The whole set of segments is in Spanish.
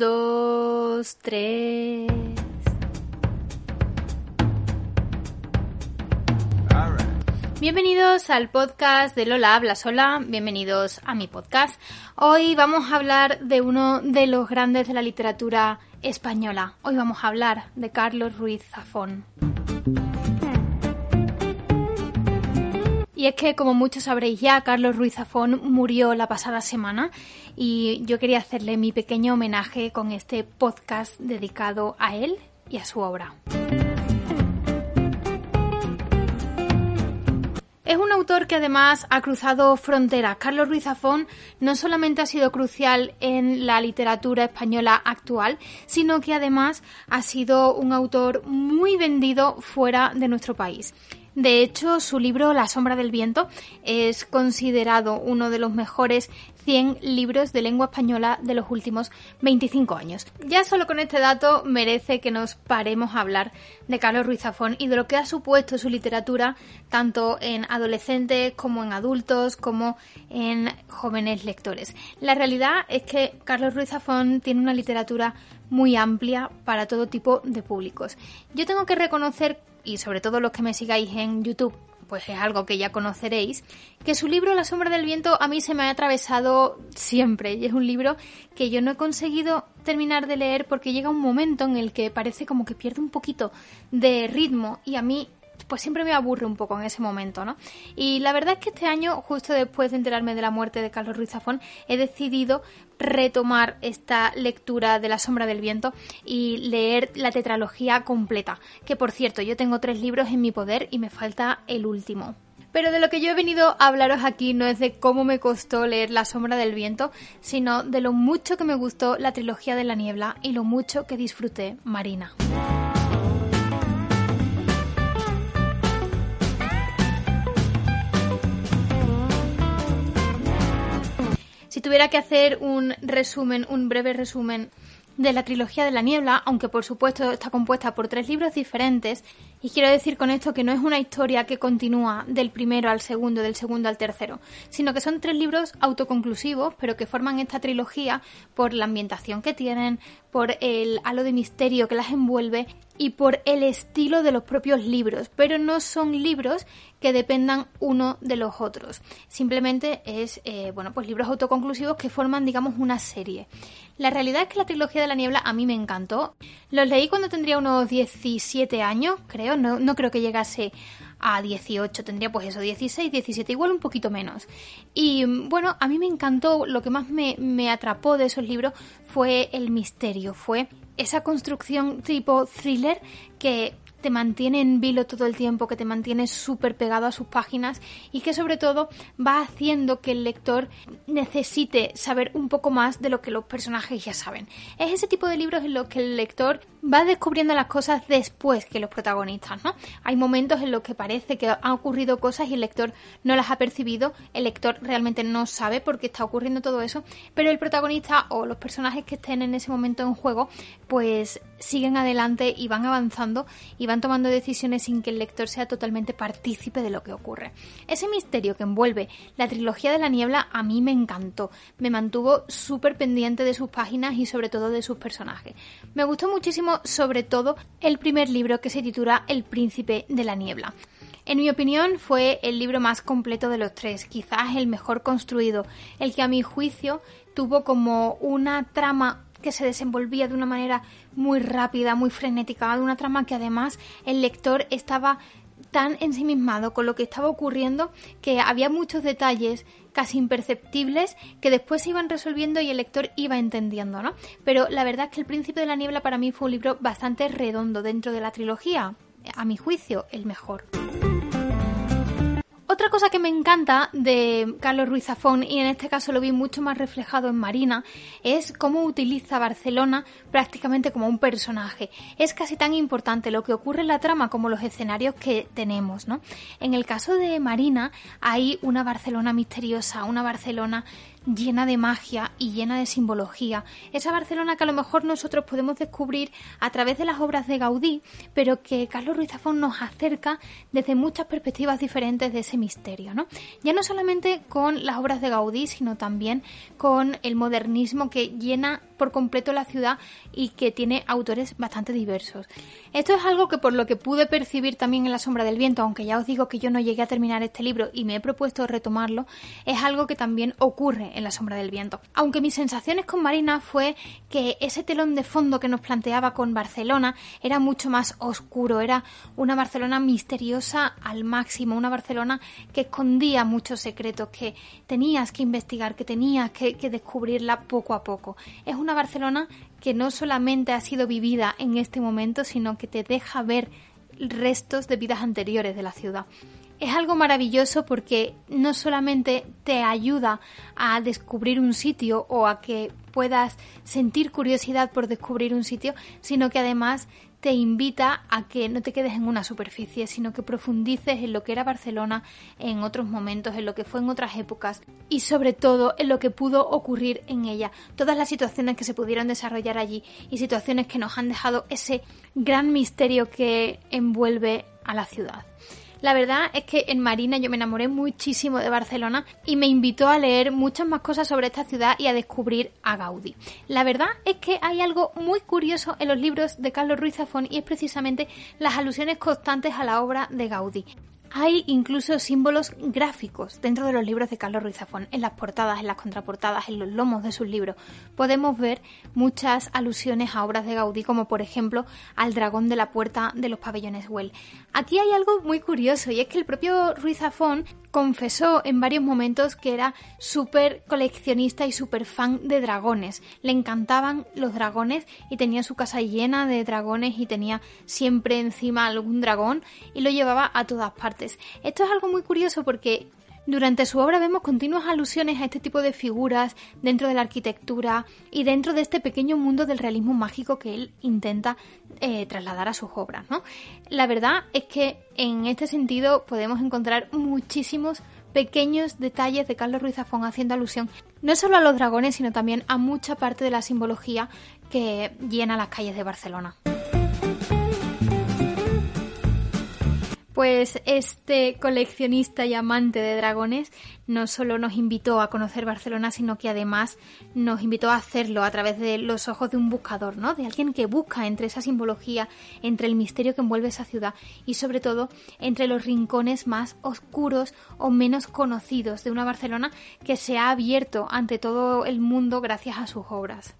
dos, tres. Bienvenidos al podcast de Lola Habla Sola, bienvenidos a mi podcast. Hoy vamos a hablar de uno de los grandes de la literatura española. Hoy vamos a hablar de Carlos Ruiz Zafón. Y es que, como muchos sabréis ya, Carlos Ruiz Zafón murió la pasada semana y yo quería hacerle mi pequeño homenaje con este podcast dedicado a él y a su obra. Es un autor que además ha cruzado fronteras. Carlos Ruiz Zafón no solamente ha sido crucial en la literatura española actual, sino que además ha sido un autor muy vendido fuera de nuestro país. De hecho, su libro La sombra del viento es considerado uno de los mejores 100 libros de lengua española de los últimos 25 años. Ya solo con este dato merece que nos paremos a hablar de Carlos Ruiz Zafón y de lo que ha supuesto su literatura tanto en adolescentes como en adultos como en jóvenes lectores. La realidad es que Carlos Ruiz Zafón tiene una literatura muy amplia para todo tipo de públicos. Yo tengo que reconocer y sobre todo los que me sigáis en YouTube, pues es algo que ya conoceréis, que su libro La sombra del viento a mí se me ha atravesado siempre y es un libro que yo no he conseguido terminar de leer porque llega un momento en el que parece como que pierde un poquito de ritmo y a mí pues siempre me aburre un poco en ese momento, ¿no? Y la verdad es que este año, justo después de enterarme de la muerte de Carlos Ruiz Zafón, he decidido retomar esta lectura de La sombra del viento y leer la tetralogía completa, que por cierto, yo tengo tres libros en mi poder y me falta el último. Pero de lo que yo he venido a hablaros aquí no es de cómo me costó leer La sombra del viento, sino de lo mucho que me gustó la trilogía de la niebla y lo mucho que disfruté Marina. Si tuviera que hacer un resumen, un breve resumen de la trilogía de la niebla, aunque por supuesto está compuesta por tres libros diferentes, y quiero decir con esto que no es una historia que continúa del primero al segundo, del segundo al tercero, sino que son tres libros autoconclusivos, pero que forman esta trilogía por la ambientación que tienen, por el halo de misterio que las envuelve y por el estilo de los propios libros, pero no son libros que dependan uno de los otros. Simplemente es, eh, bueno, pues libros autoconclusivos que forman, digamos, una serie. La realidad es que la trilogía de la niebla a mí me encantó. Los leí cuando tendría unos 17 años, creo, no, no creo que llegase a 18, tendría pues eso, 16, 17, igual un poquito menos. Y bueno, a mí me encantó, lo que más me, me atrapó de esos libros fue el misterio, fue esa construcción tipo thriller que te mantiene en vilo todo el tiempo, que te mantiene súper pegado a sus páginas y que sobre todo va haciendo que el lector necesite saber un poco más de lo que los personajes ya saben. Es ese tipo de libros en los que el lector va descubriendo las cosas después que los protagonistas, ¿no? Hay momentos en los que parece que han ocurrido cosas y el lector no las ha percibido, el lector realmente no sabe por qué está ocurriendo todo eso, pero el protagonista o los personajes que estén en ese momento en juego, pues siguen adelante y van avanzando y van tomando decisiones sin que el lector sea totalmente partícipe de lo que ocurre. Ese misterio que envuelve la trilogía de la niebla a mí me encantó, me mantuvo súper pendiente de sus páginas y sobre todo de sus personajes. Me gustó muchísimo sobre todo el primer libro que se titula El príncipe de la niebla. En mi opinión fue el libro más completo de los tres, quizás el mejor construido, el que a mi juicio tuvo como una trama que se desenvolvía de una manera muy rápida, muy frenética, de una trama que además el lector estaba tan ensimismado con lo que estaba ocurriendo que había muchos detalles casi imperceptibles que después se iban resolviendo y el lector iba entendiendo, ¿no? Pero la verdad es que El Príncipe de la Niebla para mí fue un libro bastante redondo dentro de la trilogía, a mi juicio, el mejor. Otra cosa que me encanta de Carlos Ruiz Zafón, y en este caso lo vi mucho más reflejado en Marina, es cómo utiliza Barcelona prácticamente como un personaje. Es casi tan importante lo que ocurre en la trama como los escenarios que tenemos, ¿no? En el caso de Marina hay una Barcelona misteriosa, una Barcelona llena de magia y llena de simbología. Esa Barcelona que a lo mejor nosotros podemos descubrir a través de las obras de Gaudí, pero que Carlos Ruiz Zafón nos acerca desde muchas perspectivas diferentes de ese misterio, ¿no? Ya no solamente con las obras de Gaudí, sino también con el modernismo que llena por completo la ciudad y que tiene autores bastante diversos. Esto es algo que por lo que pude percibir también en La sombra del viento, aunque ya os digo que yo no llegué a terminar este libro y me he propuesto retomarlo, es algo que también ocurre en La sombra del viento. Aunque mis sensaciones con Marina fue que ese telón de fondo que nos planteaba con Barcelona era mucho más oscuro, era una Barcelona misteriosa al máximo, una Barcelona que escondía muchos secretos, que tenías que investigar, que tenías que, que descubrirla poco a poco. Es una Barcelona que no solamente ha sido vivida en este momento, sino que te deja ver restos de vidas anteriores de la ciudad. Es algo maravilloso porque no solamente te ayuda a descubrir un sitio o a que puedas sentir curiosidad por descubrir un sitio, sino que además te invita a que no te quedes en una superficie, sino que profundices en lo que era Barcelona en otros momentos, en lo que fue en otras épocas y sobre todo en lo que pudo ocurrir en ella, todas las situaciones que se pudieron desarrollar allí y situaciones que nos han dejado ese gran misterio que envuelve a la ciudad. La verdad es que en Marina yo me enamoré muchísimo de Barcelona y me invitó a leer muchas más cosas sobre esta ciudad y a descubrir a Gaudí. La verdad es que hay algo muy curioso en los libros de Carlos Ruiz Zafón y es precisamente las alusiones constantes a la obra de Gaudí. Hay incluso símbolos gráficos dentro de los libros de Carlos Ruiz Zafón, en las portadas, en las contraportadas, en los lomos de sus libros. Podemos ver muchas alusiones a obras de Gaudí, como por ejemplo al dragón de la puerta de los pabellones Well. Aquí hay algo muy curioso y es que el propio Ruiz Zafón confesó en varios momentos que era súper coleccionista y súper fan de dragones. Le encantaban los dragones y tenía su casa llena de dragones y tenía siempre encima algún dragón y lo llevaba a todas partes. Esto es algo muy curioso porque durante su obra vemos continuas alusiones a este tipo de figuras dentro de la arquitectura y dentro de este pequeño mundo del realismo mágico que él intenta eh, trasladar a sus obras. ¿no? La verdad es que en este sentido podemos encontrar muchísimos pequeños detalles de Carlos Ruiz Zafón haciendo alusión no solo a los dragones, sino también a mucha parte de la simbología que llena las calles de Barcelona. Pues este coleccionista y amante de dragones no solo nos invitó a conocer Barcelona, sino que además nos invitó a hacerlo a través de los ojos de un buscador, ¿no? De alguien que busca entre esa simbología, entre el misterio que envuelve esa ciudad y sobre todo entre los rincones más oscuros o menos conocidos de una Barcelona que se ha abierto ante todo el mundo gracias a sus obras.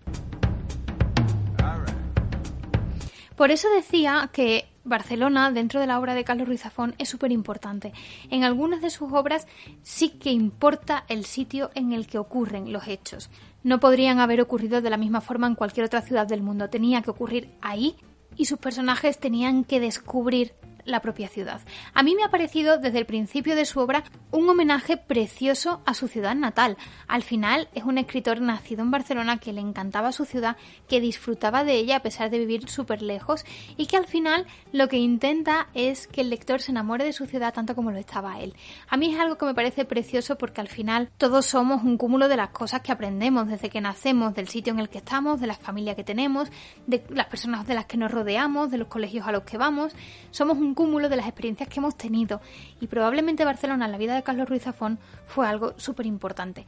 Por eso decía que Barcelona, dentro de la obra de Carlos Ruiz Zafón, es súper importante. En algunas de sus obras sí que importa el sitio en el que ocurren los hechos. No podrían haber ocurrido de la misma forma en cualquier otra ciudad del mundo. Tenía que ocurrir ahí y sus personajes tenían que descubrir la propia ciudad. A mí me ha parecido desde el principio de su obra un homenaje precioso a su ciudad natal. Al final es un escritor nacido en Barcelona que le encantaba su ciudad, que disfrutaba de ella a pesar de vivir súper lejos y que al final lo que intenta es que el lector se enamore de su ciudad tanto como lo estaba él. A mí es algo que me parece precioso porque al final todos somos un cúmulo de las cosas que aprendemos desde que nacemos, del sitio en el que estamos, de la familia que tenemos, de las personas de las que nos rodeamos, de los colegios a los que vamos. Somos un cúmulo de las experiencias que hemos tenido y probablemente Barcelona la vida de Carlos Ruiz Zafón fue algo súper importante.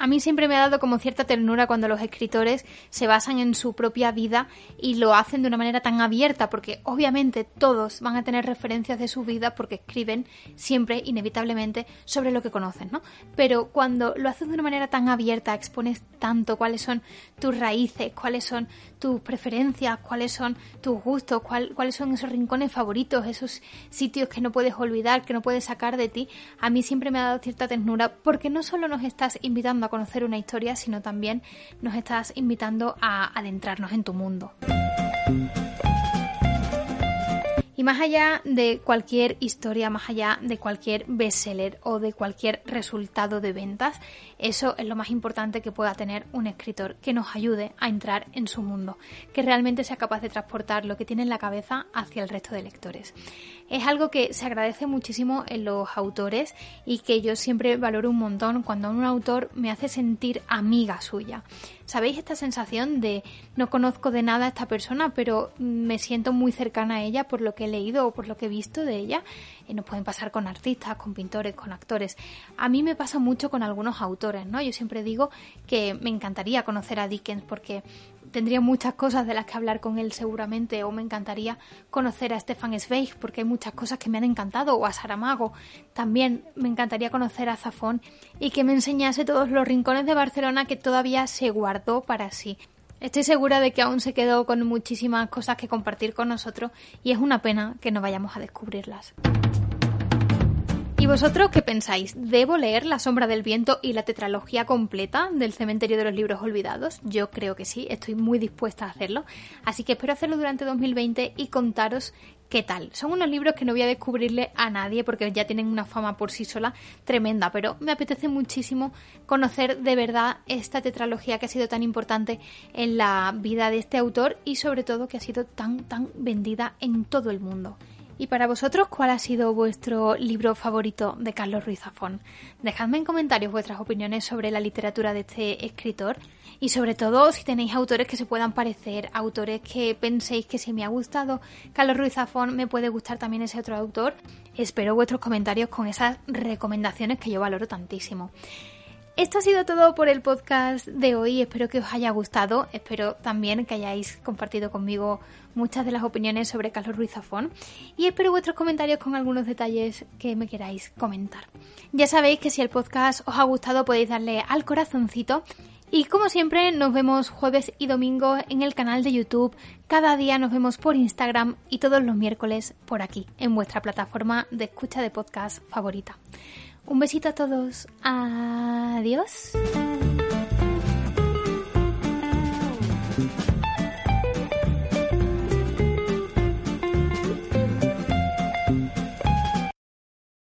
A mí siempre me ha dado como cierta ternura cuando los escritores se basan en su propia vida y lo hacen de una manera tan abierta, porque obviamente todos van a tener referencias de su vida porque escriben siempre, inevitablemente, sobre lo que conocen, ¿no? Pero cuando lo haces de una manera tan abierta, expones tanto cuáles son tus raíces, cuáles son tus preferencias, cuáles son tus gustos, cuáles son esos rincones favoritos, esos sitios que no puedes olvidar, que no puedes sacar de ti, a mí siempre me ha dado cierta ternura porque no solo nos estás invitando a conocer una historia, sino también nos estás invitando a adentrarnos en tu mundo. Y más allá de cualquier historia, más allá de cualquier bestseller o de cualquier resultado de ventas, eso es lo más importante que pueda tener un escritor, que nos ayude a entrar en su mundo, que realmente sea capaz de transportar lo que tiene en la cabeza hacia el resto de lectores. Es algo que se agradece muchísimo en los autores y que yo siempre valoro un montón cuando un autor me hace sentir amiga suya ¿Sabéis esta sensación de no conozco de nada a esta persona, pero me siento muy cercana a ella por lo que he leído o por lo que he visto de ella? Y nos pueden pasar con artistas, con pintores, con actores. A mí me pasa mucho con algunos autores, ¿no? Yo siempre digo que me encantaría conocer a Dickens porque tendría muchas cosas de las que hablar con él seguramente o me encantaría conocer a Stefan Zweig porque hay muchas cosas que me han encantado o a Saramago también me encantaría conocer a Zafón y que me enseñase todos los rincones de Barcelona que todavía se guardó para sí Estoy segura de que aún se quedó con muchísimas cosas que compartir con nosotros y es una pena que no vayamos a descubrirlas. ¿Y vosotros qué pensáis? ¿Debo leer La sombra del viento y la tetralogía completa del cementerio de los libros olvidados? Yo creo que sí, estoy muy dispuesta a hacerlo. Así que espero hacerlo durante 2020 y contaros qué tal. Son unos libros que no voy a descubrirle a nadie porque ya tienen una fama por sí sola tremenda, pero me apetece muchísimo conocer de verdad esta tetralogía que ha sido tan importante en la vida de este autor y sobre todo que ha sido tan tan vendida en todo el mundo. Y para vosotros, ¿cuál ha sido vuestro libro favorito de Carlos Ruiz Zafón? Dejadme en comentarios vuestras opiniones sobre la literatura de este escritor y sobre todo si tenéis autores que se puedan parecer, autores que penséis que si me ha gustado Carlos Ruiz Zafón me puede gustar también ese otro autor. Espero vuestros comentarios con esas recomendaciones que yo valoro tantísimo. Esto ha sido todo por el podcast de hoy. Espero que os haya gustado. Espero también que hayáis compartido conmigo muchas de las opiniones sobre Carlos Ruiz Zafón. Y espero vuestros comentarios con algunos detalles que me queráis comentar. Ya sabéis que si el podcast os ha gustado podéis darle al corazoncito. Y como siempre, nos vemos jueves y domingo en el canal de YouTube. Cada día nos vemos por Instagram y todos los miércoles por aquí, en vuestra plataforma de escucha de podcast favorita. Un besito a todos. Adiós.